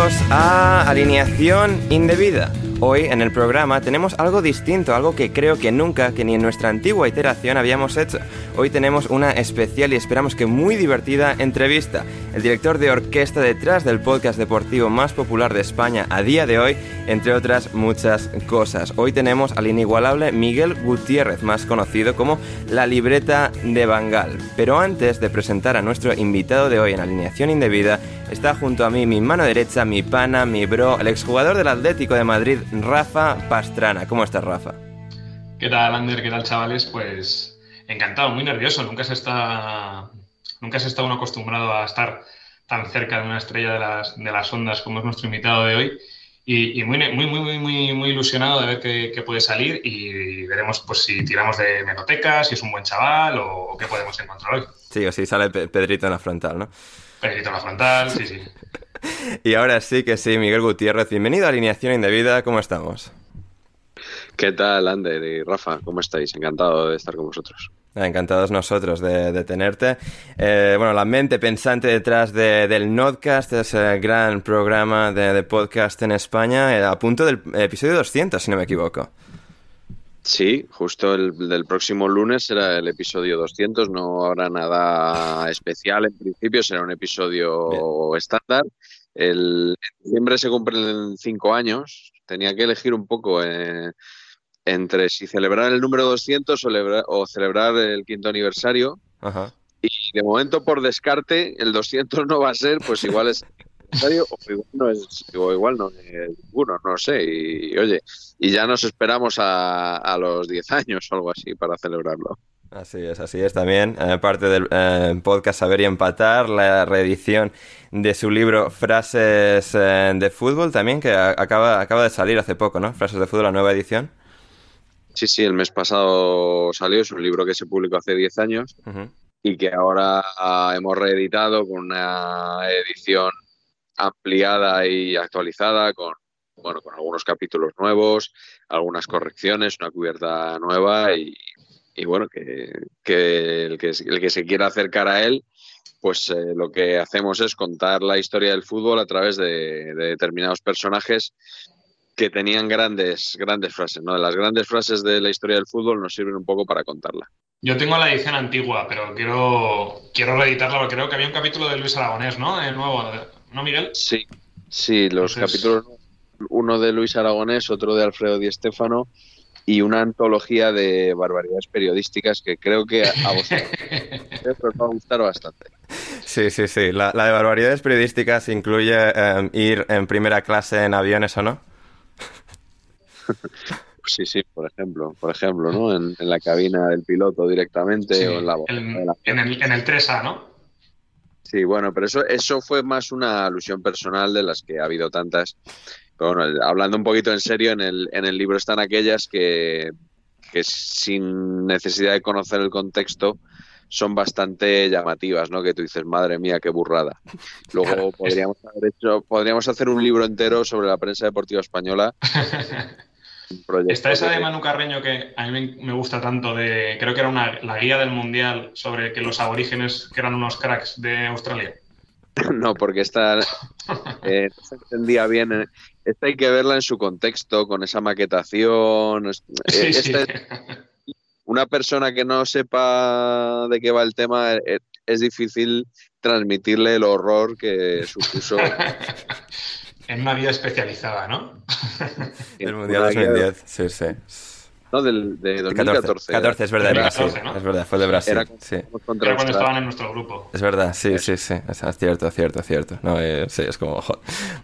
Bienvenidos a Alineación Indebida. Hoy en el programa tenemos algo distinto, algo que creo que nunca, que ni en nuestra antigua iteración habíamos hecho. Hoy tenemos una especial y esperamos que muy divertida entrevista. El director de orquesta detrás del podcast deportivo más popular de España a día de hoy, entre otras muchas cosas. Hoy tenemos al inigualable Miguel Gutiérrez, más conocido como La Libreta de Bangal. Pero antes de presentar a nuestro invitado de hoy en Alineación Indebida, está junto a mí mi mano derecha, mi pana, mi bro, el exjugador del Atlético de Madrid, Rafa Pastrana. ¿Cómo estás, Rafa? ¿Qué tal, Ander? ¿Qué tal, chavales? Pues encantado, muy nervioso. Nunca se está, nunca se está uno acostumbrado a estar tan cerca de una estrella de las, de las ondas como es nuestro invitado de hoy. Y, y muy, muy, muy, muy, muy ilusionado de ver qué, qué, puede salir y veremos pues, si tiramos de meroteca, si es un buen chaval o, o qué podemos encontrar hoy. Sí, o si sale Pedrito en la frontal, ¿no? Pedrito en la frontal, sí, sí. y ahora sí que sí, Miguel Gutiérrez, bienvenido a Alineación Indebida, ¿cómo estamos? ¿Qué tal, Ander y Rafa? ¿Cómo estáis? Encantado de estar con vosotros. Encantados nosotros de, de tenerte. Eh, bueno, la mente pensante detrás de, del Nodcast, ese gran programa de, de podcast en España, eh, a punto del episodio 200, si no me equivoco. Sí, justo el del próximo lunes será el episodio 200, no habrá nada especial en principio, será un episodio Bien. estándar. El, en diciembre se cumplen cinco años, tenía que elegir un poco eh, entre si celebrar el número 200 o celebrar, o celebrar el quinto aniversario. Ajá. Y de momento, por descarte, el 200 no va a ser, pues igual es o igual no es, o igual no es ninguno, no sé. Y, y, oye, y ya nos esperamos a, a los 10 años o algo así para celebrarlo. Así es, así es también. Eh, parte del eh, podcast Saber y Empatar, la reedición de su libro Frases eh, de Fútbol también, que acaba, acaba de salir hace poco, ¿no? Frases de Fútbol, la nueva edición. Sí, sí, el mes pasado salió, es un libro que se publicó hace 10 años uh -huh. y que ahora hemos reeditado con una edición ampliada y actualizada, con, bueno, con algunos capítulos nuevos, algunas correcciones, una cubierta nueva y, y bueno, que, que, el que el que se quiera acercar a él, pues eh, lo que hacemos es contar la historia del fútbol a través de, de determinados personajes que tenían grandes, grandes frases, ¿no? Las grandes frases de la historia del fútbol nos sirven un poco para contarla. Yo tengo la edición antigua, pero quiero, quiero reeditarla porque creo que había un capítulo de Luis Aragonés, ¿no? El nuevo, ¿no, Miguel? Sí, sí, los Entonces... capítulos, uno de Luis Aragonés, otro de Alfredo Di Stéfano y una antología de barbaridades periodísticas que creo que a vosotros os va a gustar bastante. Sí, sí, sí. La, de barbaridades periodísticas incluye em, ir en primera clase en aviones o no. Sí, sí, por ejemplo, por ejemplo, ¿no? En, la cabina del piloto directamente o en la, en, el, en el 3A, ¿no? Sí, bueno, pero eso, eso fue más una alusión personal de las que ha habido tantas. bueno, hablando un poquito en serio, en el, en el libro están aquellas que, que sin necesidad de conocer el contexto son bastante llamativas, ¿no? Que tú dices, madre mía, qué burrada. Luego podríamos haber hecho, podríamos hacer un libro entero sobre la prensa deportiva española Está esa de Manu Carreño que a mí me gusta tanto, de creo que era una, la guía del Mundial sobre que los aborígenes que eran unos cracks de Australia. No, porque esta eh, no se entendía bien. Eh, esta hay que verla en su contexto, con esa maquetación. Eh, una persona que no sepa de qué va el tema, es difícil transmitirle el horror que supuso en una vida especializada, ¿no? el Mundial 2010, sí, sí. No, del, de 2014. 14, es verdad, Es verdad, fue de Brasil. Era, sí. cuando estaban en nuestro grupo. Es verdad, sí, sí, sí. Es, cierto, cierto, cierto. No, eh, sí, es como,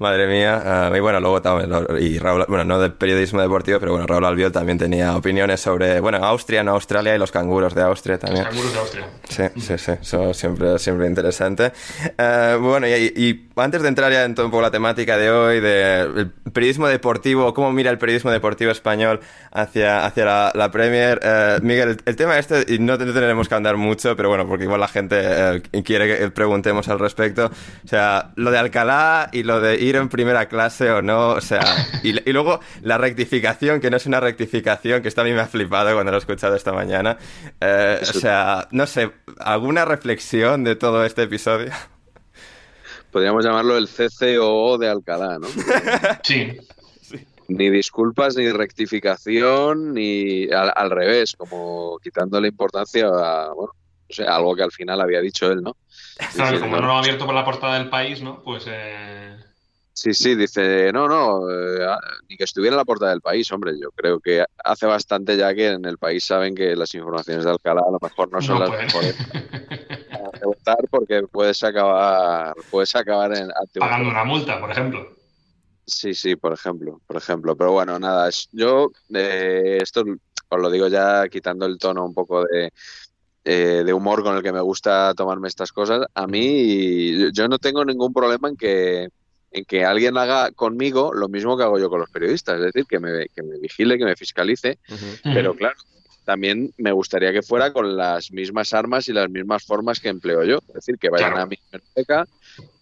madre mía. Uh, y bueno, luego también, y Raúl, bueno, no de periodismo deportivo, pero bueno, Raúl Albiol también tenía opiniones sobre, bueno, Austria, no Australia y los canguros de Austria también. Los canguros de Austria. Sí, sí, sí. Eso siempre, siempre interesante. Uh, bueno, y, y, antes de entrar ya en todo un poco la temática de hoy, del de periodismo deportivo, cómo mira el periodismo deportivo español hacia hacia la, Premier. Eh, Miguel, el, tema este, y no tendremos que andar mucho, pero bueno, porque igual la gente eh, quiere que preguntemos al respecto. O sea, lo de Alcalá y lo de ir en primera clase o no, o sea, y, luego la rectificación, que no es una rectificación, que esto a mí me ha flipado cuando lo he escuchado esta mañana. Eh, o sea, no sé, ¿alguna reflexión de todo este episodio? Podríamos llamarlo el CCO de Alcalá, ¿no? Sí ni disculpas, ni rectificación, ni al, revés, como quitándole importancia a, bueno, o sea, algo que al final había dicho él, ¿no? Claro, como no lo ha abierto por la portada del país, ¿no? Pues... Eh... Sí, sí, dice, no, no, eh, ni que estuviera en la portada del país, hombre, yo creo que hace bastante ya que en el país saben que las informaciones de Alcalá a lo mejor no son las mejores de votar porque puedes acabar, puedes acabar en... Pagando una multa, por ejemplo. Sí, sí, por ejemplo, por ejemplo. Pero bueno, nada, yo eh, esto os lo digo ya quitando el tono un poco de, eh, de humor con el que me gusta tomarme estas cosas. A mí, yo no tengo ningún problema en que en que alguien haga conmigo lo mismo que hago yo con los periodistas, es decir, que me, que me vigile, que me fiscalice, pero claro, también me gustaría que fuera con las mismas armas y las mismas formas que empleo yo, es decir, que vayan a mi biblioteca,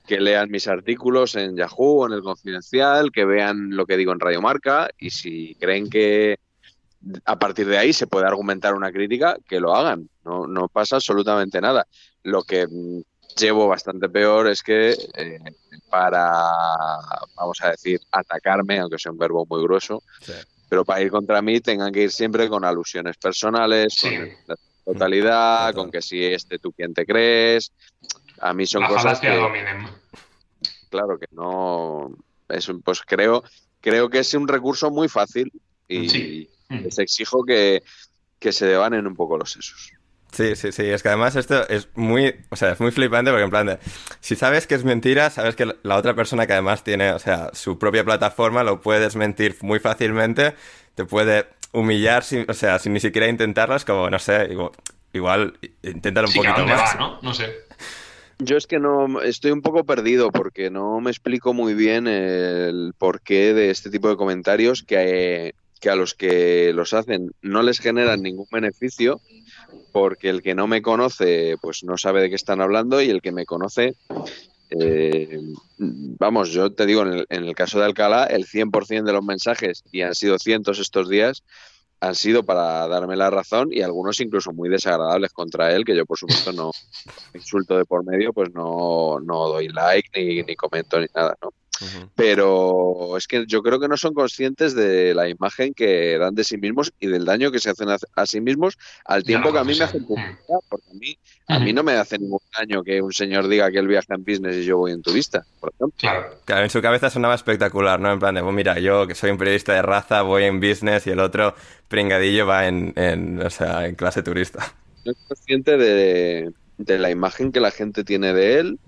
que lean mis artículos en Yahoo o en el Confidencial, que vean lo que digo en Radio Marca y si creen que a partir de ahí se puede argumentar una crítica, que lo hagan. No, no pasa absolutamente nada. Lo que mm, llevo bastante peor es que eh, para, vamos a decir, atacarme, aunque sea un verbo muy grueso, pero para ir contra mí tengan que ir siempre con alusiones personales, con la totalidad, con que si este tú quién te crees, a mí son cosas que, claro que no es pues creo creo que es un recurso muy fácil y les exijo que, que se devanen un poco los sesos. Sí, sí, sí. Es que además esto es muy, o sea, es muy flipante porque en plan de, si sabes que es mentira, sabes que la otra persona que además tiene, o sea, su propia plataforma, lo puedes mentir muy fácilmente, te puede humillar, sin, o sea, sin ni siquiera intentarlo, es como, no sé, igual, igual intentar un poquito más. ¿no? no sé. Yo es que no estoy un poco perdido porque no me explico muy bien el porqué de este tipo de comentarios que, que a los que los hacen no les generan ningún beneficio porque el que no me conoce pues no sabe de qué están hablando y el que me conoce eh, vamos, yo te digo, en el, en el caso de Alcalá, el 100% de los mensajes, y han sido cientos estos días, han sido para darme la razón y algunos incluso muy desagradables contra él, que yo por supuesto no insulto de por medio, pues no, no doy like ni, ni comento ni nada, ¿no? Pero es que yo creo que no son conscientes de la imagen que dan de sí mismos y del daño que se hacen a, sí mismos al tiempo que a mí me hacen publicidad, porque a mí, a mí no me hace ningún daño que un señor diga que él viaja en business y yo voy en turista, por ejemplo. Claro. en su cabeza sonaba espectacular, ¿no? En plan de, pues mira, yo que soy un periodista de raza voy en business y el otro pringadillo va en, en, o sea, en clase turista. No es consciente de, de la imagen que la gente tiene de él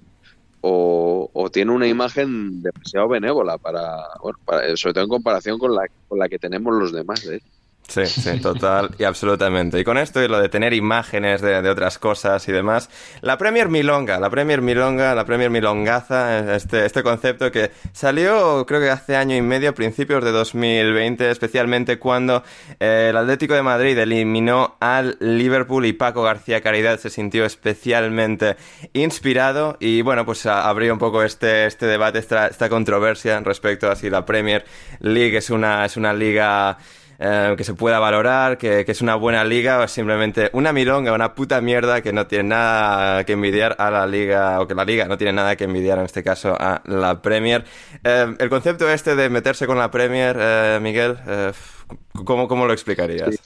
o, o tiene una imagen demasiado benévola para, bueno, para, sobre todo en comparación con la, con la que tenemos los demás de él. Sí, sí, total y absolutamente. Y con esto y lo de tener imágenes de, otras cosas y demás, la Premier Milonga, la Premier Milonga, la Premier Milongaza, este, este concepto que salió creo que hace año y medio, principios de 2020, especialmente cuando eh, el Atlético de Madrid eliminó al Liverpool y Paco García Caridad se sintió especialmente inspirado y bueno, pues abrió un poco este, este debate, esta, esta controversia respecto a si la Premier League es una, es una liga eh, que se pueda valorar, que, que, es una buena liga o simplemente una milonga, una puta mierda que no tiene nada que envidiar a la liga, o que la liga no tiene nada que envidiar en este caso a la Premier. Eh, el concepto este de meterse con la Premier, eh, Miguel, eh, ¿cómo, ¿cómo, lo explicarías?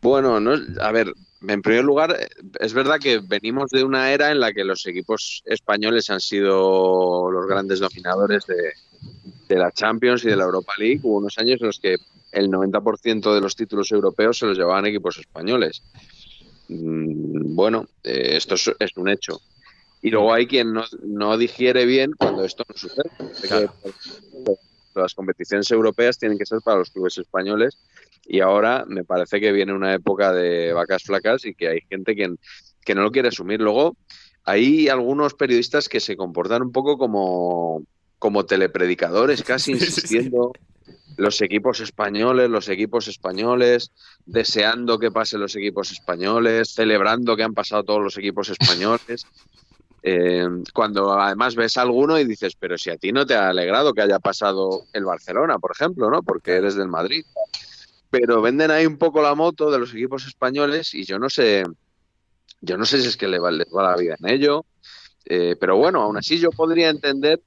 Bueno, no, a ver, en primer lugar, es verdad que venimos de una era en la que los equipos españoles han sido los grandes dominadores de, de la Champions y de la Europa League. Hubo unos años en los que el 90% de los títulos europeos se los llevaban equipos españoles. Mm, bueno, eh, esto es, es, un hecho. Y luego hay quien no, no digiere bien cuando esto no sucede. Claro. Las competiciones europeas tienen que ser para los clubes españoles y ahora me parece que viene una época de vacas flacas y que hay gente que, que no lo quiere asumir. Luego hay algunos periodistas que se comportan un poco como, como telepredicadores, casi insistiendo. Los equipos españoles, los equipos españoles, deseando que pasen los equipos españoles, celebrando que han pasado todos los equipos españoles. Eh, cuando además ves a alguno y dices, pero si a ti no te ha alegrado que haya pasado el Barcelona, por ejemplo, ¿no? Porque eres del Madrid. Pero venden ahí un poco la moto de los equipos españoles y yo no sé, yo no sé si es que les va, les va la vida en ello. Eh, pero bueno, aún así yo podría entender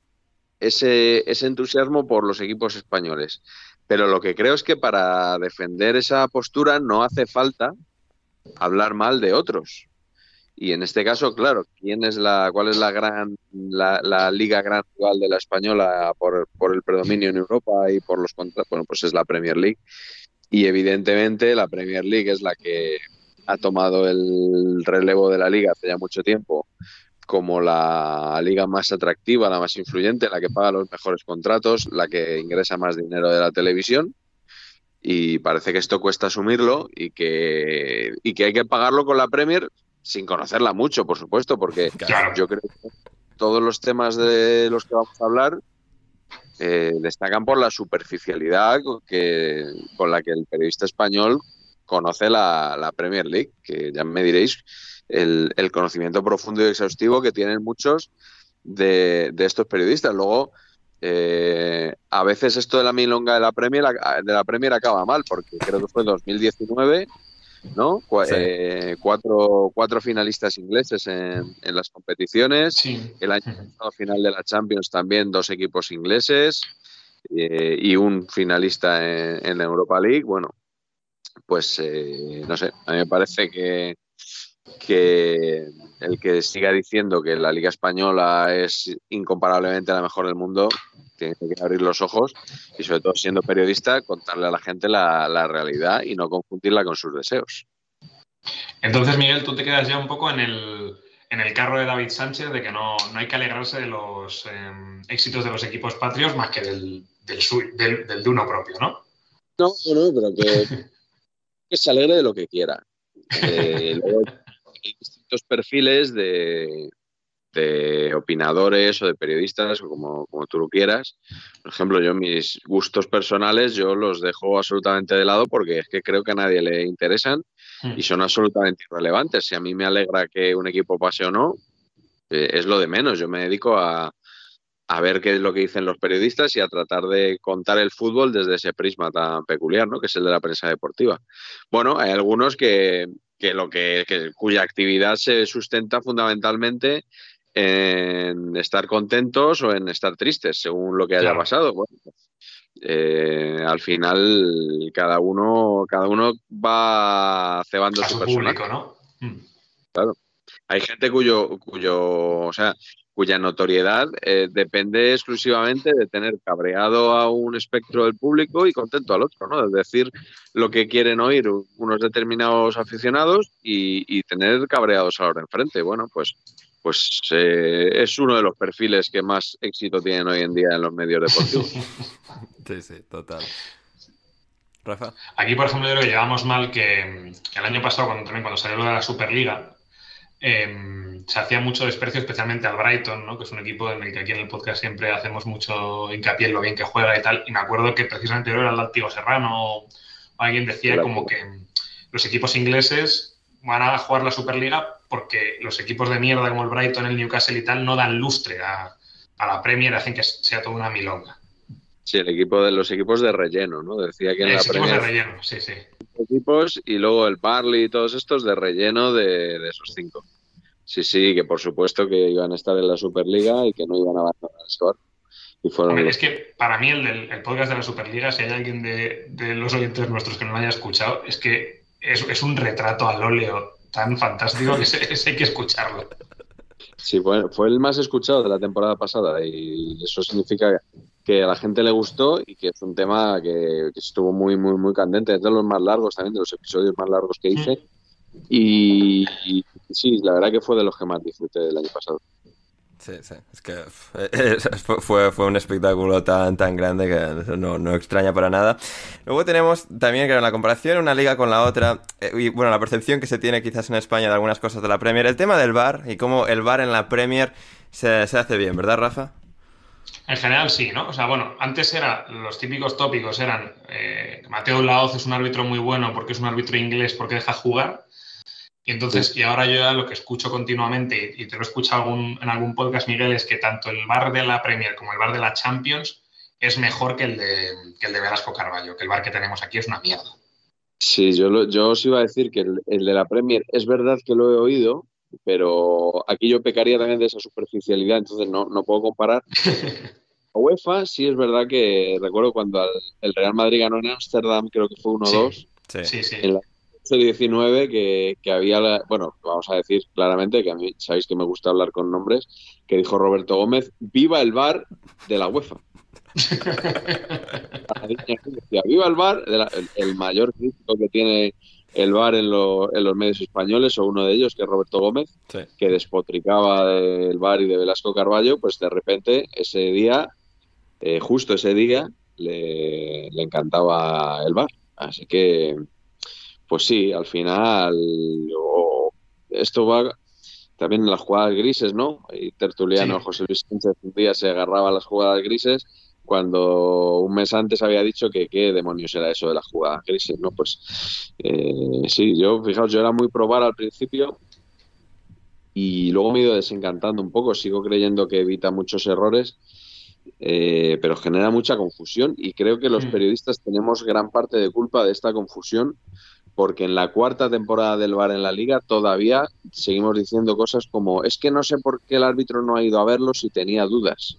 ese, ese entusiasmo por los equipos españoles. Pero lo que creo es que para defender esa postura no hace falta hablar mal de otros. Y en este caso, claro, ¿quién es la, ¿cuál es la gran la, la liga gran rival de la española por, por, el predominio en Europa y por los contratos? Bueno, pues es la Premier League. Y evidentemente la Premier League es la que ha tomado el relevo de la liga hace ya mucho tiempo como la liga más atractiva, la más influyente, la que paga los mejores contratos, la que ingresa más dinero de la televisión. Y parece que esto cuesta asumirlo y que, y que hay que pagarlo con la Premier sin conocerla mucho, por supuesto, porque claro. yo creo que todos los temas de los que vamos a hablar eh, destacan por la superficialidad que, con la que el periodista español conoce la, la Premier League, que ya me diréis el, el, conocimiento profundo y exhaustivo que tienen muchos de, de estos periodistas. Luego, eh, a veces esto de la milonga de la Premier de la Premier acaba mal, porque creo que fue en 2019, ¿no? Sí. eh, cuatro, cuatro finalistas ingleses en, en las competiciones. Sí. El año pasado, final de la Champions, también dos equipos ingleses eh, y un finalista en, en, la Europa League. Bueno, pues no sé, a mí me parece que que el que siga diciendo que la Liga Española es incomparablemente la mejor del mundo tiene que abrir los ojos y sobre todo siendo periodista contarle a la gente la, la realidad y no confundirla con sus deseos. Entonces, Miguel, tú te quedas ya un poco en el, en el carro de David Sánchez de que no, no hay que alegrarse de los eh, éxitos de los equipos patrios más que del, del, del, del de uno propio, ¿no? No, no, pero que, que se alegre de lo que quiera. Eh, luego, distintos perfiles de, de, opinadores o de periodistas, o como, como, tú lo quieras. Por ejemplo, yo mis gustos personales yo los dejo absolutamente de lado porque es que creo que a nadie le interesan y son absolutamente irrelevantes. Si a mí me alegra que un equipo pase o no, eh, es lo de menos. Yo me dedico a, a ver qué es lo que dicen los periodistas y a tratar de contar el fútbol desde ese prisma tan peculiar, ¿no? Que es el de la prensa deportiva. Bueno, hay algunos que, que lo que, que, cuya actividad se sustenta fundamentalmente en estar contentos o en estar tristes, según lo que haya claro. pasado. Bueno, eh, al final cada uno cada uno va cebando a su, su personaje. público, ¿no? Claro. Hay gente cuyo cuyo, o sea, cuya notoriedad eh, depende exclusivamente de tener cabreado a un espectro del público y contento al otro, ¿no? Es decir, lo que quieren oír unos determinados aficionados y, tener cabreados a la hora enfrente. Bueno, pues, pues eh, es uno de los perfiles que más éxito tienen hoy en día en los medios deportivos. sí, sí, total. Rafa. Aquí, por ejemplo, yo creo que llevamos mal que, el año pasado, cuando, también cuando salió la Superliga, Em, se hacía mucho desprecio, especialmente al Brighton, ¿no? que es un equipo en el que aquí en el podcast siempre hacemos mucho hincapié en lo bien que juega y tal. Y me acuerdo que precisamente era el Látigo Serrano o alguien decía como que los equipos ingleses van a jugar la Superliga porque los equipos de mierda como el Brighton, el Newcastle y tal no dan lustre a, la Premier, hacen que sea toda una milonga. Sí, el equipo de los equipos de relleno, ¿no? Decía que en la Premier, de relleno, sí, sí equipos y luego el Barley y todos estos de relleno de, esos cinco. Sí, sí, que por supuesto que iban a estar en la Superliga y que no iban a abandonar el score. Y fueron Es que para mí el, el, podcast de la Superliga, si hay alguien de, los oyentes nuestros que no lo haya escuchado, es que es, un retrato al óleo tan fantástico que ese, hay que escucharlo. Sí, fue, fue el más escuchado de la temporada pasada y eso significa que a la gente le gustó y que es un tema que, estuvo muy, muy, muy candente. Es de los más largos también, de los episodios más largos que hice. Y, sí, la verdad que fue de los que más disfruté del año pasado. Sí, sí, es que fue, fue un espectáculo tan, tan grande que no, no extraña para nada. Luego tenemos también, que en la comparación una liga con la otra, eh, y bueno, la percepción que se tiene quizás en España de algunas cosas de la Premier, el tema del bar y cómo el bar en la Premier se, se hace bien, ¿verdad, Rafa? En general sí, ¿no? O sea, bueno, antes era, los típicos tópicos eran, eh, Mateo Laoz es un árbitro muy bueno porque es un árbitro inglés porque deja jugar. Y entonces, y ahora yo ya lo que escucho continuamente, y te lo he escuchado en algún podcast, Miguel, es que tanto el bar de la Premier como el bar de la Champions es mejor que el de, que el de Velasco Carballo, que el bar que tenemos aquí es una mierda. Sí, yo, yo os iba a decir que el, el de la Premier es verdad que lo he oído, pero aquí yo pecaría también de esa superficialidad, entonces no, no puedo comparar. A UEFA sí es verdad que recuerdo cuando el Real Madrid ganó en Ámsterdam, creo que fue 1-2, sí. sí, en la 19 que, que había, bueno, vamos a decir claramente que a mí sabéis que me gusta hablar con nombres, que dijo Roberto Gómez, viva el bar de la UEFA. viva el bar, el mayor crítico que tiene el bar en, los medios españoles, o uno de ellos, que es Roberto Gómez, que despotricaba del bar y de Velasco Carballo, pues de repente ese día, eh, justo ese día, le, encantaba el bar. Así que, pues sí, al final, esto va también en las jugadas grises, ¿no? Y Tertuliano José Luis Sánchez un día se agarraba a las jugadas grises cuando un mes antes había dicho que qué demonios era eso de la jugada crisis, ¿no? Pues eh, sí, yo, fijaos, yo era muy probar al principio y luego me he ido desencantando un poco, sigo creyendo que evita muchos errores, eh, pero genera mucha confusión y creo que los mm. periodistas tenemos gran parte de culpa de esta confusión porque en la cuarta temporada del VAR en la liga todavía seguimos diciendo cosas como es que no sé por qué el árbitro no ha ido a verlo si tenía dudas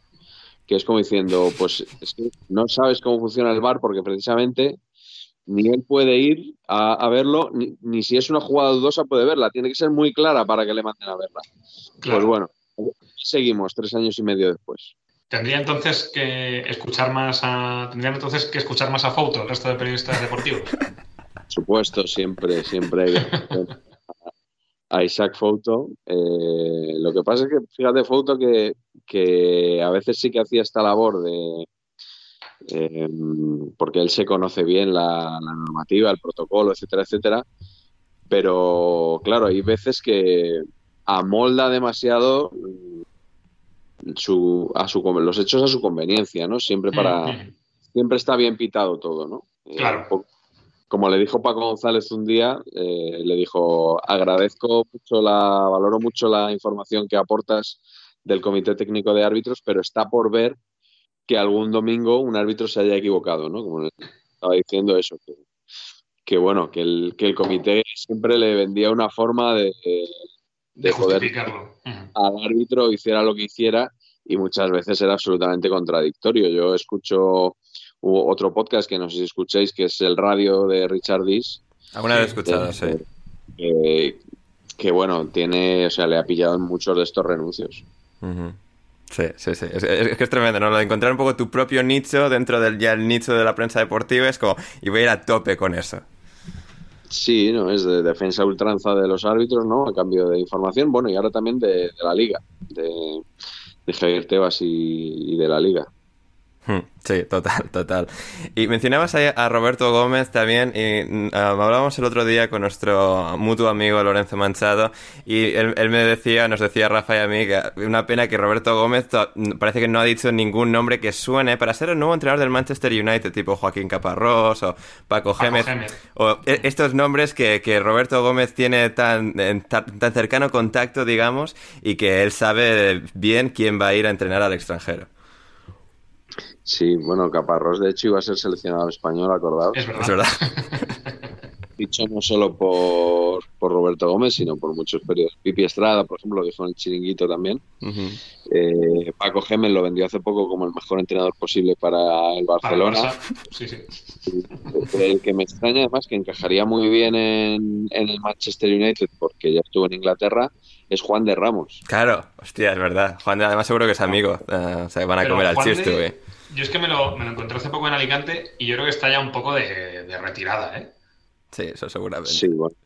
que es como diciendo, pues es que no sabes cómo funciona el bar porque precisamente ni él puede ir a, verlo, ni, si es una jugada dudosa puede verla. Tiene que ser muy clara para que le manden a verla. Pues bueno, seguimos tres años y medio después. Tendría entonces que escuchar más a, tendrían entonces que escuchar más a Foto, el resto de periodistas deportivos. Por supuesto, siempre, siempre a Isaac Foto. Eh, lo que pasa es que, fíjate, Foto que, que a veces sí que hacía esta labor de. Eh, porque él se conoce bien la, normativa, el protocolo, etcétera, etcétera. Pero claro, hay veces que amolda demasiado su, a su, los hechos a su conveniencia, ¿no? Siempre para. Siempre está bien pitado todo, ¿no? Eh, claro como le dijo Paco González un día, eh, le dijo, agradezco mucho la, valoro mucho la información que aportas del Comité Técnico de Árbitros, pero está por ver que algún domingo un árbitro se haya equivocado, ¿no? Como le estaba diciendo eso, que, bueno, que el, que el comité siempre le vendía una forma de, de, poder al árbitro hiciera lo que hiciera y muchas veces era absolutamente contradictorio. Yo escucho otro podcast que no sé si escucháis, que es el radio de Richard Dis. Alguna vez escuchado, sí. Que, bueno, tiene, o sea, le ha pillado en muchos de estos renuncios. Sí, sí, sí. Es, que es tremendo, ¿no? Lo de encontrar un poco tu propio nicho dentro del ya el nicho de la prensa deportiva es como, y voy a ir a tope con eso. Sí, no, es de defensa ultranza de los árbitros, ¿no? A cambio de información, bueno, y ahora también de, la liga, de, de Javier Tebas y de la liga. Hmm, sí, total, total. Y mencionabas a Roberto Gómez también, y um, hablábamos el otro día con nuestro mutuo amigo Lorenzo Manchado, y él, me decía, nos decía Rafa y a mí, que una pena que Roberto Gómez parece que no ha dicho ningún nombre que suene para ser el nuevo entrenador del Manchester United, tipo Joaquín Caparrós o Paco, Gémez, o e, estos nombres que, que Roberto Gómez tiene tan, tan cercano contacto, digamos, y que él sabe bien quién va a ir a entrenar al extranjero. Sí, bueno, Caparrós de hecho iba a ser seleccionado español, acordados. Es verdad. Dicho no solo por, Roberto Gómez, sino por muchos periodos. Pipi Estrada, por ejemplo, que fue en el chiringuito también. Eh, Paco Gémez lo vendió hace poco como el mejor entrenador posible para el Barcelona. sí, sí. El que me extraña además que encajaría muy bien en, el Manchester United porque ya estuvo en Inglaterra es Juan de Ramos. Claro, hostia, es verdad. Juan de, además seguro que es amigo. Eh, o sea, van a comer al chiste, güey. Yo es que me lo, me lo, encontré hace poco en Alicante y yo creo que está ya un poco de, retirada, ¿eh? Sí, eso seguramente. Sí, bueno.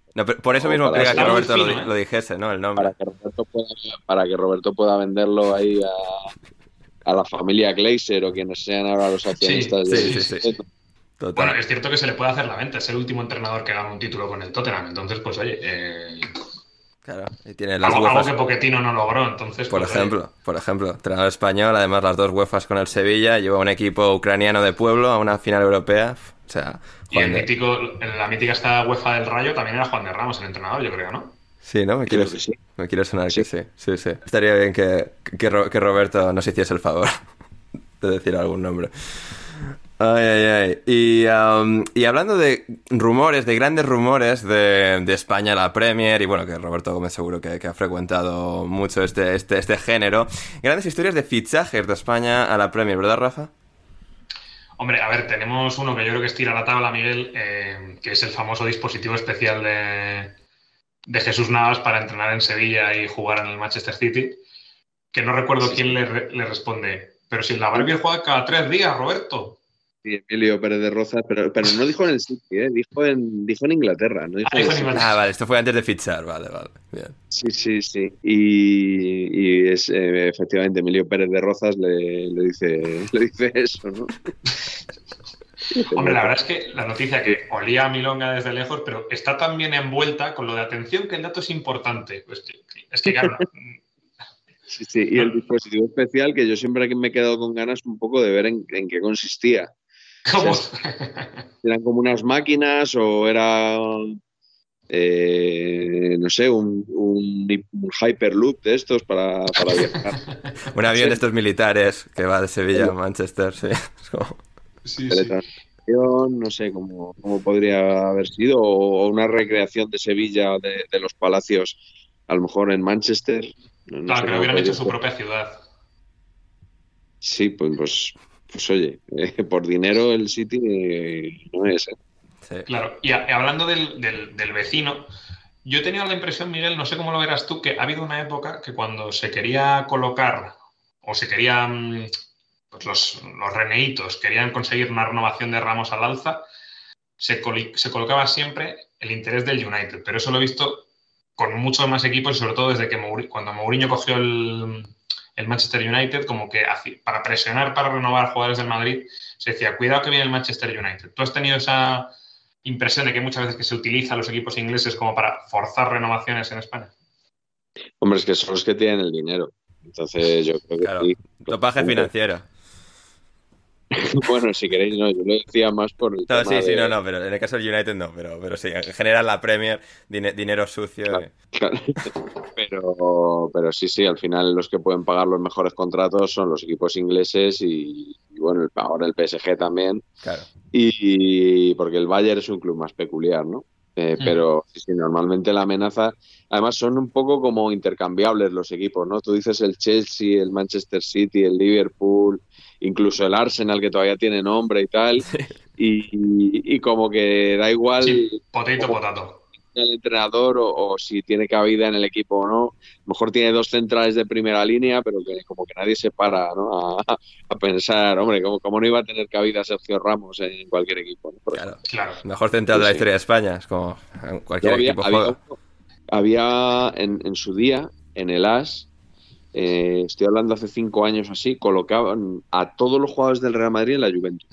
por eso mismo quería que Roberto lo, ¿eh? lo, dijese, ¿no? El nombre. Para que Roberto pueda, para que Roberto pueda venderlo ahí a, a la familia Glazer o quienes sean ahora los accionistas. Sí, sí, sí, Bueno, es cierto que se le puede hacer la venta. Es el último entrenador que gana un título con el Tottenham. Entonces, pues oye, eh, Claro, y tiene las algo, algo que Poquetino no logró, entonces. Por pues, ejemplo, por ejemplo, entrenador español, además las dos UEFAs con el Sevilla, lleva un equipo ucraniano de pueblo a una final europea. O sea, y el mítico, en la mítica esta UEFA del Rayo también era Juan de Ramos el entrenador, yo creo, ¿no? Sí, ¿no? Me quiero, me quiero sonar que sí. Sí, sí. Estaría bien que, que, que Roberto nos hiciese el favor de decir algún nombre. Ay, ay, ay. Y, um, y, hablando de rumores, de grandes rumores de, de, España, la Premier, y bueno, que Roberto Gómez seguro que, ha frecuentado mucho este, este, este, género, grandes historias de fichajes de España a la Premier, ¿verdad, Rafa? Hombre, a ver, tenemos uno que yo creo que estira la tabla, Miguel, eh, que es el famoso dispositivo especial de, de, Jesús Navas para entrenar en Sevilla y jugar en el Manchester City, que no recuerdo quién le, le responde. Pero si en la Barbie juega cada tres días, Roberto. Sí, Emilio Pérez de Rozas, pero, pero no dijo en el City, ¿eh? dijo, en, dijo en Inglaterra. No dijo ah, en ah, vale, esto fue antes de fichar, vale, vale. Bien. Sí, sí, sí. Y, y es eh, efectivamente Emilio Pérez de Rozas le, le, dice, le dice eso, ¿no? Hombre, la verdad es que la noticia que olía a Milonga desde lejos, pero está tan bien envuelta con lo de atención que el dato es importante. Pues es que, claro. Sí, sí, y el dispositivo especial que yo siempre me he quedado con ganas un poco de ver en, en qué consistía. ¿Cómo? eran como unas máquinas o era, eh, no sé, un, un, Hyperloop de estos para, viajar. un avión de estos militares que va de Sevilla a Manchester, sí. sí, No sé cómo, cómo, podría haber sido, o una recreación de Sevilla, de, de los palacios, a lo mejor en Manchester. claro, que hubieran hecho su propia ciudad. Sí, pues, pues pues oye, eh, por dinero el City eh, no es. ¿eh? Claro, y hablando del, del, vecino, yo he tenido la impresión, Miguel, no sé cómo lo verás tú, que ha habido una época que cuando se quería colocar o se querían, pues los, los reneitos querían conseguir una renovación de Ramos al alza, se, se colocaba siempre el interés del United, pero eso lo he visto con muchos más equipos y sobre todo desde que cuando Mourinho cogió el, el Manchester United, como que para presionar, para renovar jugadores del Madrid, se decía, cuidado que viene el Manchester United. ¿Tú has tenido esa impresión de que muchas veces que se utiliza los equipos ingleses como para forzar renovaciones en España? Hombre, es que son los que tienen el dinero. Entonces yo creo que claro, Topaje financiero. bueno, si queréis, no, yo lo decía más por el. No, sí, sí, no, no, pero en el caso del United no, pero, pero sí, en general la Premier, dinero sucio. Pero, pero sí, sí, al final los que pueden pagar los mejores contratos son los equipos ingleses y, bueno, ahora el PSG también. Claro. Y, porque el Bayern es un club más peculiar, ¿no? Eh, mm. Pero sí, sí, normalmente la amenaza, además son un poco como intercambiables los equipos, ¿no? Tú dices el Chelsea, el Manchester City, el Liverpool, incluso el Arsenal que todavía tiene nombre y tal, y, como que da igual. Sí, potato, potato. el entrenador o, si tiene cabida en el equipo o no. A lo mejor tiene dos centrales de primera línea, pero que como que nadie se para a, pensar, hombre, ¿cómo, no iba a tener cabida Sergio Ramos en cualquier equipo? Claro, claro. Mejor central de la historia de España, es como cualquier equipo había, Había en, en, su día, en el AS, eh, estoy hablando hace cinco años así, colocaban a todos los jugadores del Real Madrid en la Juventus.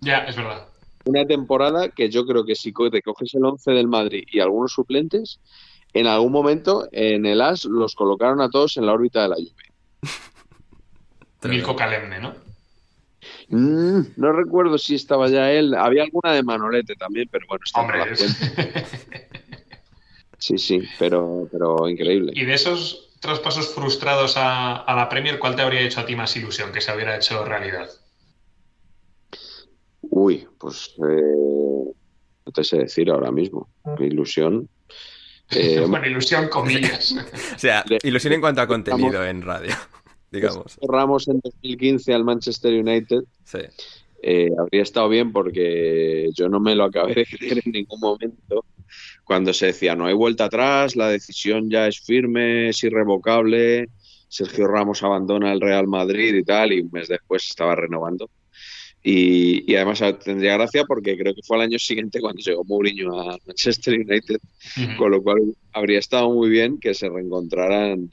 Ya, es verdad una temporada que yo creo que si te coges el 11 del Madrid y algunos suplentes, en algún momento en el AS los colocaron a todos en la órbita de la lluvia. Mirko Calemne, ¿no? Mm, no recuerdo si estaba ya él. Había alguna de Manolete también, pero bueno, está Hombre, Sí, sí, pero, pero increíble. ¿Y de esos traspasos frustrados a, a la Premier, cuál te habría hecho a ti más ilusión que se hubiera hecho realidad? Uy, pues eh, no te sé decir ahora mismo. Mi ilusión. Eh, bueno, ilusión, comillas. o sea, ilusión en cuanto a contenido en radio, digamos. Cerramos en 2015 al Manchester United. Sí. Eh, habría estado bien porque yo no me lo acabé de creer en ningún momento cuando se decía no hay vuelta atrás, la decisión ya es firme, es irrevocable, Sergio Ramos abandona el Real Madrid y tal, y un mes después estaba renovando. Y, además tendría gracia porque creo que fue al año siguiente cuando llegó Mourinho a Manchester United, con lo cual habría estado muy bien que se reencontraran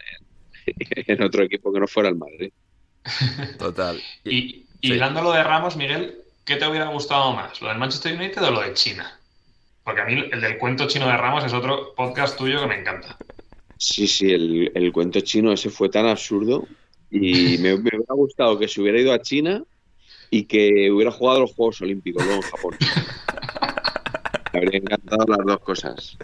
en, otro equipo que no fuera el Madrid. Total. y, y lo de Ramos, Miguel, ¿qué te hubiera gustado más? ¿Lo del Manchester United o lo de China? Porque a mí el del cuento chino de Ramos es otro podcast tuyo que me encanta. Sí, sí, el, el cuento chino ese fue tan absurdo y me, me hubiera gustado que se hubiera ido a China y que hubiera jugado los Juegos Olímpicos luego en Japón. Me habría encantado las dos cosas.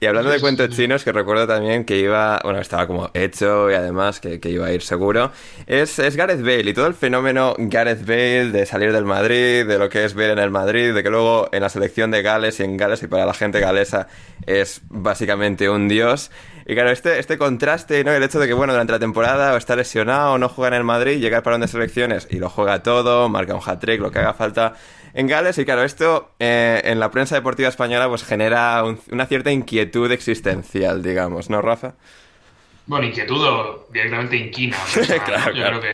Y hablando de cuentos chinos, que recuerdo también que iba, bueno, estaba como hecho y además que, iba a ir seguro, es, es, Gareth Bale y todo el fenómeno Gareth Bale de salir del Madrid, de lo que es ver en el Madrid, de que luego en la selección de Gales y en Gales y para la gente galesa es básicamente un dios. Y claro, este, este contraste, ¿no? El hecho de que, bueno, durante la temporada o está lesionado o no juega en el Madrid, llega al parón de selecciones y lo juega todo, marca un hat-trick, lo que haga falta en Gales. Y claro, esto eh, en la prensa deportiva española pues genera una cierta inquietud existencial, digamos, ¿no, Rafa? Bueno, inquietud o directamente inquina. claro, Yo creo que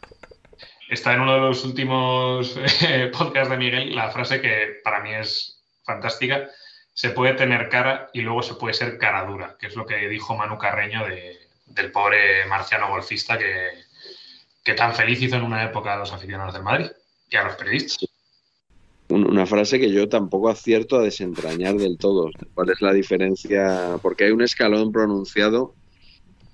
está en uno de los últimos eh, podcasts de Miguel la frase que para mí es fantástica se puede tener cara y luego se puede ser cara dura, que es lo que dijo Manu Carreño del pobre marciano golfista que, que tan feliz hizo en una época a los aficionados del Madrid y a los periodistas. Una frase que yo tampoco acierto a desentrañar del todo. ¿Cuál es la diferencia? Porque hay un escalón pronunciado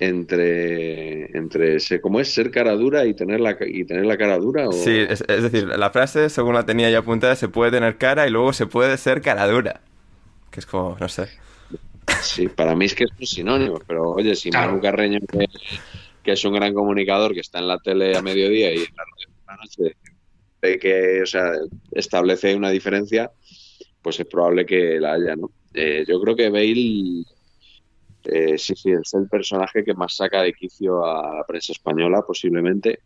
entre, entre ¿cómo es? Ser cara dura y tener la, y tener la cara dura. ¿o? Sí, es, es, decir, la frase, según la tenía ya apuntada, se puede tener cara y luego se puede ser cara dura que es como, no sé. Sí, para mí es que es un sinónimo, pero oye, si Manu Carreño, que, es un gran comunicador, que está en la tele a mediodía y en la radio por la noche, que, o sea, establece una diferencia, pues es probable que la haya, ¿no? Eh, yo creo que Bale, eh, sí, sí, es el personaje que más saca de quicio a la prensa española, posiblemente,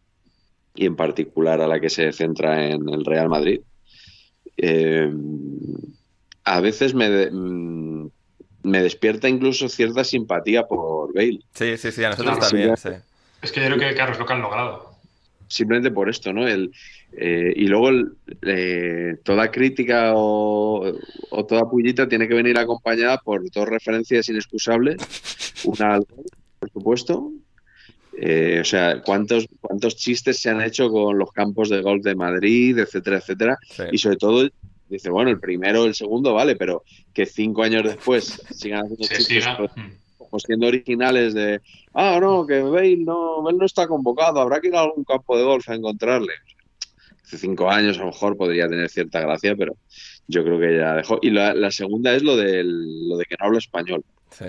y en particular a la que se centra en el Real Madrid. Eh, a veces me, mm, me despierta incluso cierta simpatía por Bale. Sí, sí, sí, a nosotros también, sí. Es que yo creo que, claro, es lo que han logrado. Simplemente por esto, ¿no? El, eh, y luego eh, toda crítica o, toda pullita tiene que venir acompañada por dos referencias inexcusables. Una por supuesto. Eh, o sea, ¿cuántos, cuántos chistes se han hecho con los campos de golf de Madrid, etcétera, etcétera. Y sobre todo dice, bueno, el primero, el segundo, vale, pero que cinco años después sigan haciendo chistes como siendo originales de, ah, no, que Bale no, Bale no está convocado, habrá que ir a algún campo de golf a encontrarle. Hace cinco años a lo mejor podría tener cierta gracia, pero yo creo que ya dejó. Y la, segunda es lo, del, lo de que no habla español. Sí.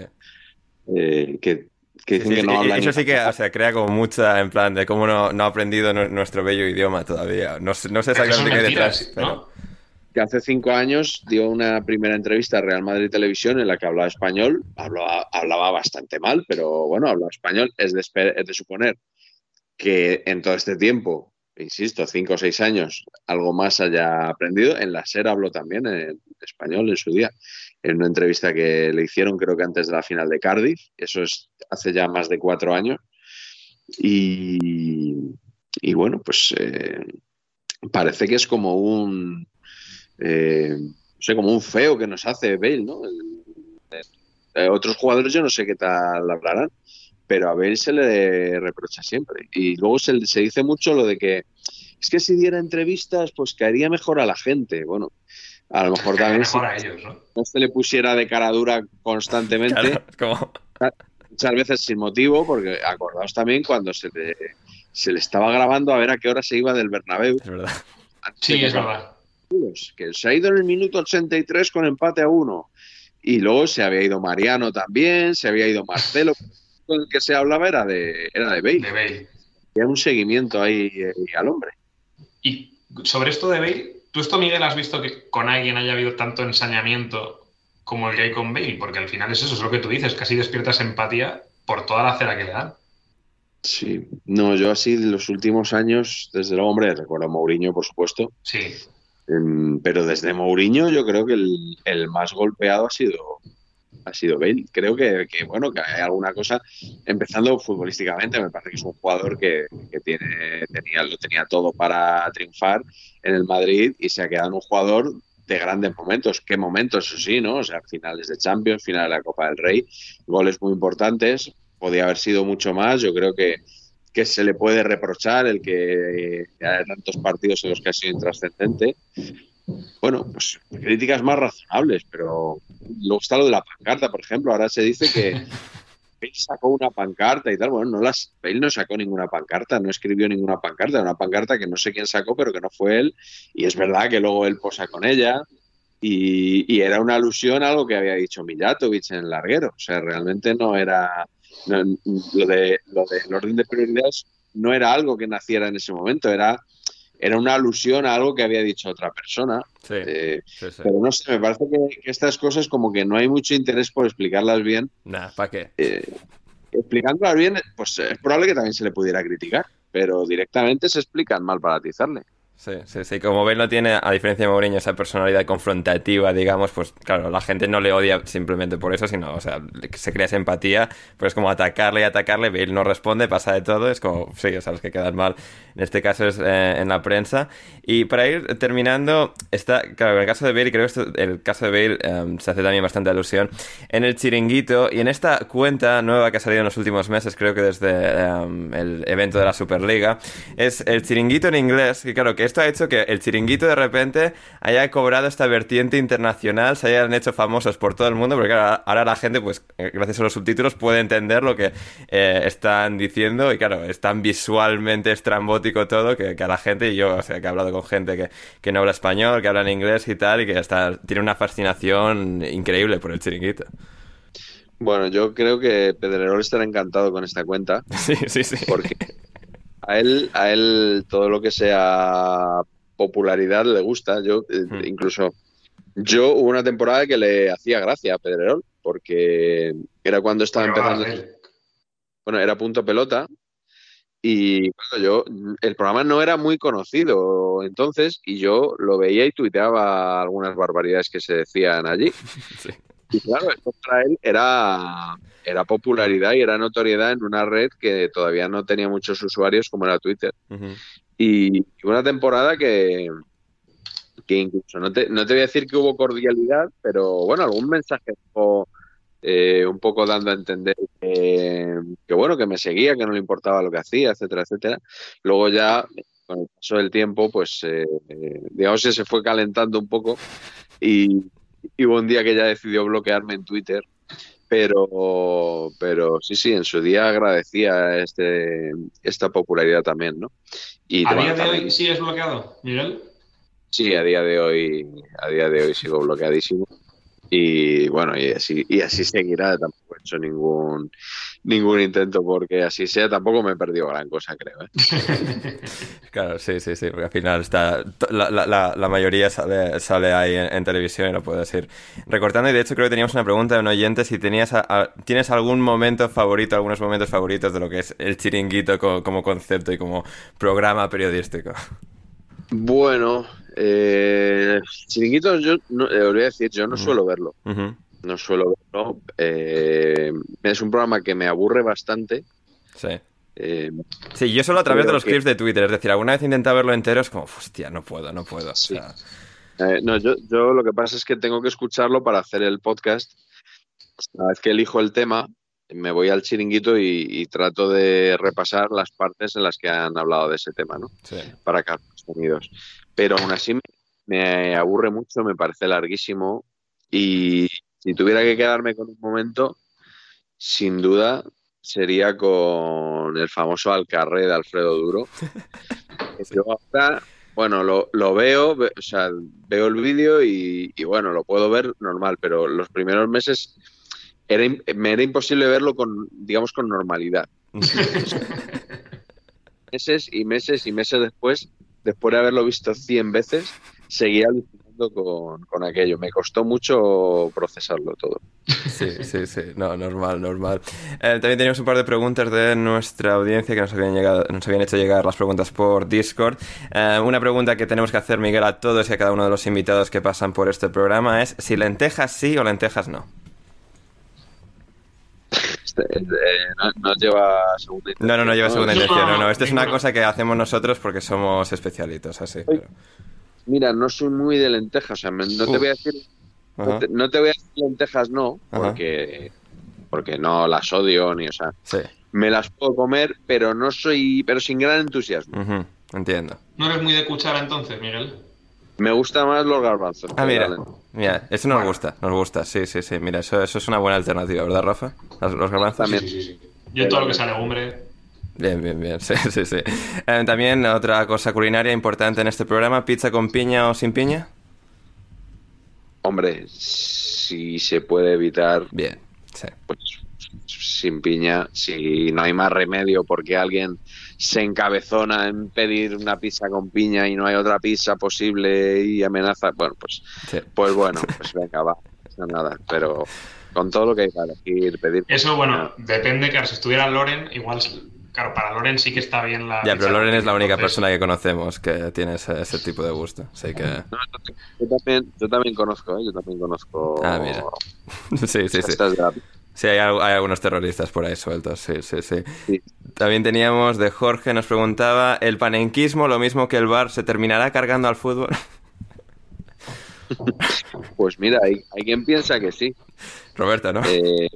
Eh, que que, que no habla Eso sí que o sea, crea como mucha en plan de cómo no, no ha aprendido nuestro bello idioma todavía. No, no sé exactamente qué hay detrás. Pero que hace cinco años dio una primera entrevista a Real Madrid Televisión en la que hablaba español, hablaba, hablaba bastante mal, pero bueno, hablaba español. Es de, es de suponer que en todo este tiempo insisto, cinco o seis años, algo más haya aprendido. En la SER habló también en español en su día, en una entrevista que le hicieron creo que antes de la final de Cardiff, eso es hace ya más de cuatro años. Y, bueno, pues eh, parece que es como un, eh, no sé, como un feo que nos hace Bale, ¿no? otros jugadores yo no sé qué tal hablarán, pero a Bale se le reprocha siempre. Y luego se, se dice mucho lo de que es que si diera entrevistas, pues caería mejor a la gente. Bueno, a lo mejor también si ¿no? se le pusiera de cara dura constantemente, muchas veces sin motivo, porque acordaos también cuando se le, se le estaba grabando a ver a qué hora se iba del Bernabéu. Es verdad. Sí, es verdad. Que se ha ido en el minuto 83 con empate a uno. Y luego se había ido Mariano también, se había ido Marcelo. El que se hablaba era de, era de Bale. De Bale. Había un seguimiento ahí eh, al hombre. Y sobre esto de Bale, ¿tú esto, Miguel, has visto que con alguien haya habido tanto ensañamiento como el que hay con Bale? Porque al final es eso, es lo que tú dices, casi despiertas empatía por toda la cera que le dan. Sí, no, yo así los últimos años, desde el hombre, recuerdo a Mourinho, por supuesto. Sí. Em, pero desde Mourinho yo creo que el, más golpeado ha sido ha sido Bale. Creo que, bueno, que hay alguna cosa, empezando futbolísticamente, me parece que es un jugador que, tiene, tenía, lo tenía todo para triunfar en el Madrid y se ha quedado un jugador de grandes momentos. ¿Qué momentos? Eso sí, ¿no? O sea, finales de Champions, final de la Copa del Rey, goles muy importantes. Podía haber sido mucho más. Yo creo que, que se le puede reprochar el que haya tantos partidos en los que ha sido intrascendente. Bueno, pues críticas más razonables, pero luego está lo de la pancarta, por ejemplo. Ahora se dice que él sacó una pancarta y tal. Bueno, no las, él no sacó ninguna pancarta, no escribió ninguna pancarta, una pancarta que no sé quién sacó, pero que no fue él. Y es verdad que luego él posa con ella. Y, y era una alusión a algo que había dicho Mijatovic en el larguero. O sea, realmente no era lo, de, lo del orden de prioridades no era algo que naciera en ese momento, era, era una alusión a algo que había dicho otra persona. Eh, pero no sé, me parece que, estas cosas como que no hay mucho interés por explicarlas bien. ¿para qué? Eh, explicándolas bien, pues es probable que también se le pudiera criticar, pero directamente se explican mal para atizarle. Sí, sí, sí. Como Bale no tiene, a diferencia de Mourinho, esa personalidad confrontativa, digamos, pues claro, la gente no le odia simplemente por eso, sino, o sea, se crea esa empatía, pues es como atacarle y atacarle, Bale no responde, pasa de todo, es como, sí, o sea, los que quedan mal, en este caso es eh, en la prensa. Y para ir terminando, está, claro, en el caso de Bale, creo que esto, el caso de Bale em, se hace también bastante alusión, en el chiringuito y en esta cuenta nueva que ha salido en los últimos meses, creo que desde em, el evento de la Superliga, es el chiringuito en inglés, que claro, que esto ha hecho que el chiringuito de repente haya cobrado esta vertiente internacional, se hayan hecho famosos por todo el mundo, porque ahora la gente, pues eh, gracias a los subtítulos, puede entender lo que eh, están diciendo y claro, es tan visualmente estrambótico todo que, a la gente, y yo, o sea, que he hablado con gente que, que no habla español, que habla en inglés y tal, y que hasta tiene una fascinación increíble por el chiringuito. Bueno, yo creo que Pedrerol estará encantado con esta cuenta. Sí, sí, sí. Porque a él, a él todo lo que sea popularidad le gusta. Yo, eh, hmm. incluso, yo hubo una temporada que le hacía gracia a Pedrerol, porque era cuando estaba empezando. Bueno, era punto pelota. Y yo, el programa no era muy conocido entonces, y yo lo veía y tuiteaba algunas barbaridades que se decían allí. Sí. Y claro, esto para él era, era popularidad y era notoriedad en una red que todavía no tenía muchos usuarios como era Twitter. Y una temporada que, que incluso, no te, no te voy a decir que hubo cordialidad, pero bueno, algún mensaje eh, un poco dando a entender que, bueno, que me seguía, que no le importaba lo que hacía, etcétera, etcétera. Luego ya, con el paso del tiempo, pues eh, digamos que se fue calentando un poco y, y hubo un día que ya decidió bloquearme en Twitter, pero, pero sí, sí, en su día agradecía este, esta popularidad también, ¿no? Y ¿A día de hoy sigues bloqueado, Miguel? Sí, a día de hoy, a día de hoy sigo bloqueadísimo. Y bueno, y así, y así seguirá. Tampoco he hecho ningún ningún intento porque así sea. Tampoco me he perdido gran cosa, creo. ¿eh? claro, sí, sí, sí. Porque al final está la, la, la mayoría sale, sale ahí en, televisión y lo puedes ir recortando. Y de hecho creo que teníamos una pregunta de un oyente si tenías tienes algún momento favorito, algunos momentos favoritos de lo que es el chiringuito como, concepto y como programa periodístico. Bueno, eh, chiringuitos, yo no, eh, voy a decir, yo no suelo verlo. No suelo verlo. Eh, es un programa que me aburre bastante. Sí. Eh, sí, yo solo a través de los clips de Twitter. Es decir, alguna vez he intentado verlo entero, es como, hostia, no puedo, no puedo. no, yo, yo lo que pasa es que tengo que escucharlo para hacer el podcast. Una vez que elijo el tema, me voy al chiringuito y, trato de repasar las partes en las que han hablado de ese tema, ¿no? Sí. Para captar sonidos. Pero aún así me, aburre mucho, me parece larguísimo y si tuviera que quedarme con un momento, sin duda sería con el famoso Alcarré de Alfredo Duro. Yo ahora, bueno, lo, lo veo, o sea, veo el vídeo y, y, bueno, lo puedo ver normal, pero los primeros meses era, me era imposible verlo con, digamos, con normalidad. meses y meses y meses después, después de haberlo visto 100 veces, seguía alucinando con, con, aquello. Me costó mucho procesarlo todo. Sí, sí, sí, no, normal, normal. Eh, también teníamos un par de preguntas de nuestra audiencia que nos habían, llegado, nos habían hecho llegar las preguntas por Discord. Eh, una pregunta que tenemos que hacer, Miguel, a todos y a cada uno de los invitados que pasan por este programa es si lentejas sí o lentejas no. Este, eh, no, lleva segunda intención. No, no, no lleva segunda intención. No, no. Esto es una cosa que hacemos nosotros porque somos especialitos, así. Mira, no soy muy de lentejas. O sea, no te voy a decir. No te, voy a decir lentejas, no, porque, porque no las odio ni, o sea, me las puedo comer, pero no soy, pero sin gran entusiasmo. Entiendo. ¿No eres muy de cuchara entonces, Miguel? Me gusta más los garbanzos. Ah, mira. Mira, eso nos gusta, nos gusta, sí, sí, sí. Mira, eso, eso es una buena alternativa, ¿verdad, Rafa? Los, garbanzos. También. Sí, sí, sí. Yo todo lo que sea legumbre. Bien, bien, bien, sí, sí, sí. Eh, también otra cosa culinaria importante en este programa, pizza con piña o sin piña. Hombre, si se puede evitar. Bien, sí. Pues sin piña, si no hay más remedio porque alguien se encabezona en pedir una pizza con piña y no hay otra pizza posible y amenaza, bueno, pues, pues bueno, pues venga, va, no nada, pero con todo lo que hay para elegir, pedir. Eso, bueno, depende, claro, si estuviera Loren, igual, claro, para Loren sí que está bien la. Ya, pero Loren es la única persona que conocemos que tiene ese, tipo de gusto, así que. yo, también, yo también conozco, ¿eh? yo también conozco. Ah, mira. sí, sí, sí. Sí, hay, algunos terroristas por ahí sueltos, sí, sí, sí, También teníamos de Jorge, nos preguntaba, ¿el panenquismo, lo mismo que el bar, se terminará cargando al fútbol? Pues mira, hay, quien piensa que sí. Roberto, ¿no? Eh,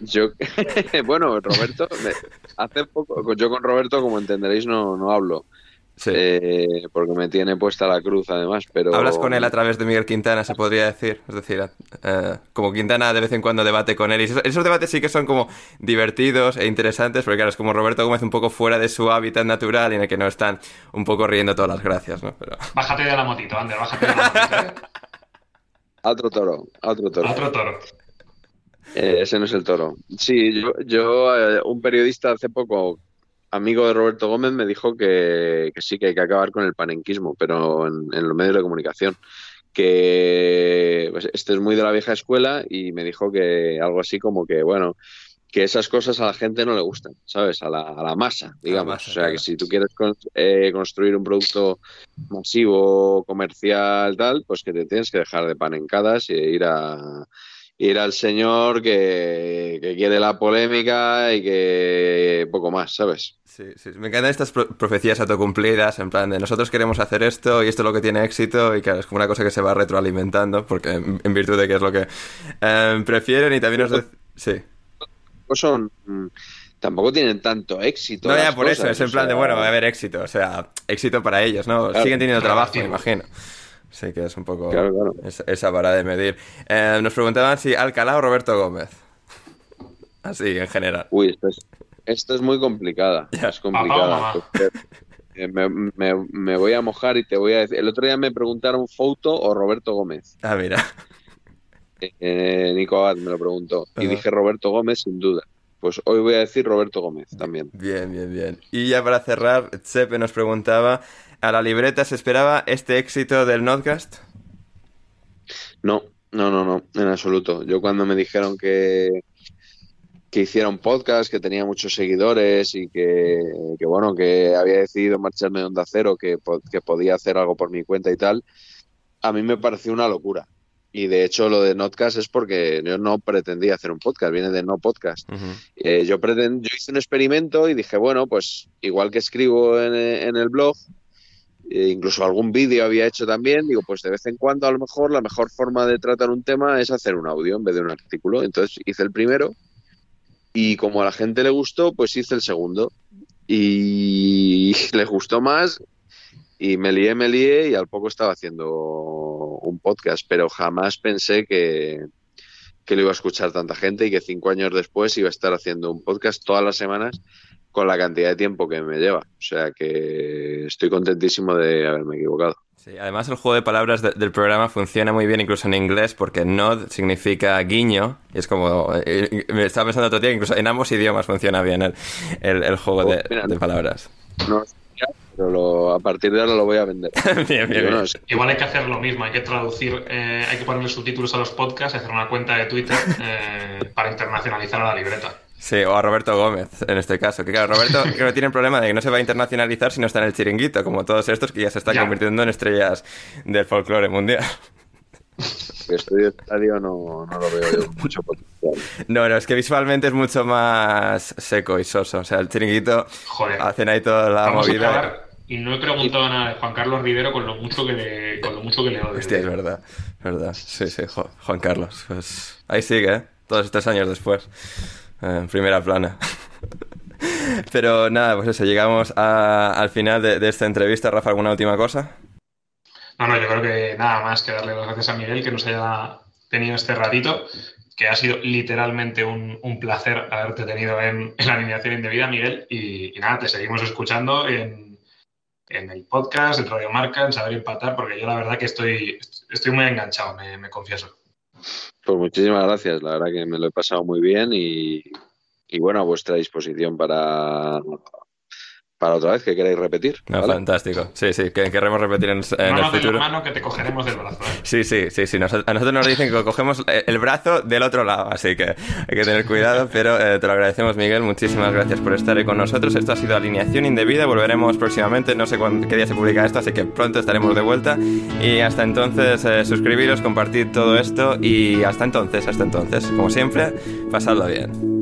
yo, bueno, Roberto, hace poco, yo con Roberto, como entenderéis, no, no hablo. Eh, porque me tiene puesta la cruz además, pero... ¿Hablas con él a través de Miguel Quintana, se podría decir? Es decir, eh, como Quintana de vez en cuando debate con él. Y esos, debates sí que son como divertidos e interesantes, porque claro, es como Roberto Gómez un poco fuera de su hábitat natural y en el que no están un poco riendo todas las gracias, ¿no? Bájate de la motito, Ander, bájate de la motito, ¿eh? otro toro, otro toro. Otro toro. ese no es el toro. Sí, yo, yo un periodista hace poco amigo de Roberto Gómez me dijo que, sí, que hay que acabar con el panenquismo, pero en, los medios de comunicación. Que pues, este es muy de la vieja escuela y me dijo que algo así como que, bueno, que esas cosas a la gente no le gustan, ¿sabes? A la, a la masa, digamos. o sea, que si tú quieres eh, construir un producto masivo, comercial, tal, pues que te tienes que dejar de panencadas e ir a ir al señor que, quiere la polémica y que poco más, ¿sabes? Sí, sí, me encantan estas profecías autocumplidas, en plan de nosotros queremos hacer esto y esto es lo que tiene éxito y claro, es como una cosa que se va retroalimentando porque en, virtud de que es lo que eh, prefieren y también nos... Sí. Pues son tampoco tienen tanto éxito. No, ya por eso, es en plan de, bueno, va a haber éxito, o sea, éxito para ellos, ¿no? Siguen teniendo trabajo, me imagino. Sí, que es un poco Esa, vara de medir. Eh, nos preguntaban si Alcalá o Roberto Gómez. Así, en general. Uy, esto es, muy complicada. Es complicada. Eh, me, voy a mojar y te voy a decir. El otro día me preguntaron Foto o Roberto Gómez. Ah, mira. Eh, Nico Abad me lo preguntó. Y dije Roberto Gómez, sin duda. Pues hoy voy a decir Roberto Gómez también. Bien, bien, bien. Y ya para cerrar, Chepe nos preguntaba, ¿a la libreta se esperaba este éxito del Notcast? No, no, no, no, en absoluto. Yo cuando me dijeron que, que hiciera un podcast, que tenía muchos seguidores y que, bueno, que había decidido marcharme de Onda Cero, que, que podía hacer algo por mi cuenta y tal, a mí me pareció una locura. Y de hecho lo de Notcast es porque yo no pretendía hacer un podcast, viene de no podcast. Eh, yo, pretend, yo hice un experimento y dije, bueno, pues igual que escribo en, en el blog, eh, incluso algún vídeo había hecho también, digo, pues de vez en cuando a lo mejor la mejor forma de tratar un tema es hacer un audio en vez de un artículo. Entonces hice el primero y como a la gente le gustó, pues hice el segundo. Y le gustó más y me lié, me lié y al poco estaba haciendo un podcast, pero jamás pensé que, que lo iba a escuchar tanta gente y que cinco años después iba a estar haciendo un podcast todas las semanas con la cantidad de tiempo que me lleva. O sea que estoy contentísimo de haberme equivocado. Sí, además el juego de palabras del programa funciona muy bien incluso en inglés porque nod significa guiño y es como, eh, me estaba pensando otro día, incluso en ambos idiomas funciona bien el, el, juego de, oh, palabras. No, pero a partir de ahora lo voy a vender. Igual hay que hacer lo mismo, hay que traducir, eh, hay que ponerle subtítulos a los podcasts, hacer una cuenta de Twitter eh, para internacionalizar a la libreta. Sí, o a Roberto Gómez, en este caso. Que claro, Roberto creo que tiene el problema de que no se va a internacionalizar si no está en el chiringuito, como todos estos que ya se están convirtiendo en estrellas del folclore mundial. Estoy estadio no, no lo veo mucho potencial. No, no, es que visualmente es mucho más seco y soso. O sea, el chiringuito hacen ahí toda la movida. y no he preguntado nada de Juan Carlos Rivero con lo mucho que le, con lo mucho que le odio. Hostia, es verdad, verdad. Sí, sí, Juan Carlos. Pues ahí sigue, ¿eh? Todos estos años después. En primera plana. Pero nada, pues eso, llegamos al final de, esta entrevista. Rafa, ¿alguna última cosa? No, no, yo creo que nada más que darle las gracias a Miguel que nos haya tenido este ratito, que ha sido literalmente un, placer haberte tenido en, la alineación indebida, Miguel. Y, nada, te seguimos escuchando en, el podcast, en Radio Marca, en Saber Empatar, porque yo la verdad que estoy, estoy muy enganchado, me, confieso. Pues muchísimas gracias, la verdad que me lo he pasado muy bien y, y bueno, a vuestra disposición para para otra vez que queráis repetir. Fantástico. Sí, sí, que queremos repetir en, en el futuro. De la mano que te cogeremos del brazo. ¿eh? Sí, sí, sí, sí. a nosotros nos dicen que cogemos el brazo del otro lado, así que hay que tener cuidado, pero eh, te lo agradecemos, Miguel. Muchísimas gracias por estar ahí con nosotros. Esto ha sido Alineación Indebida. Volveremos próximamente. No sé qué día se publica esto, así que pronto estaremos de vuelta. Y hasta entonces, eh, suscribiros, compartid todo esto y hasta entonces, hasta entonces, como siempre, pasadlo bien.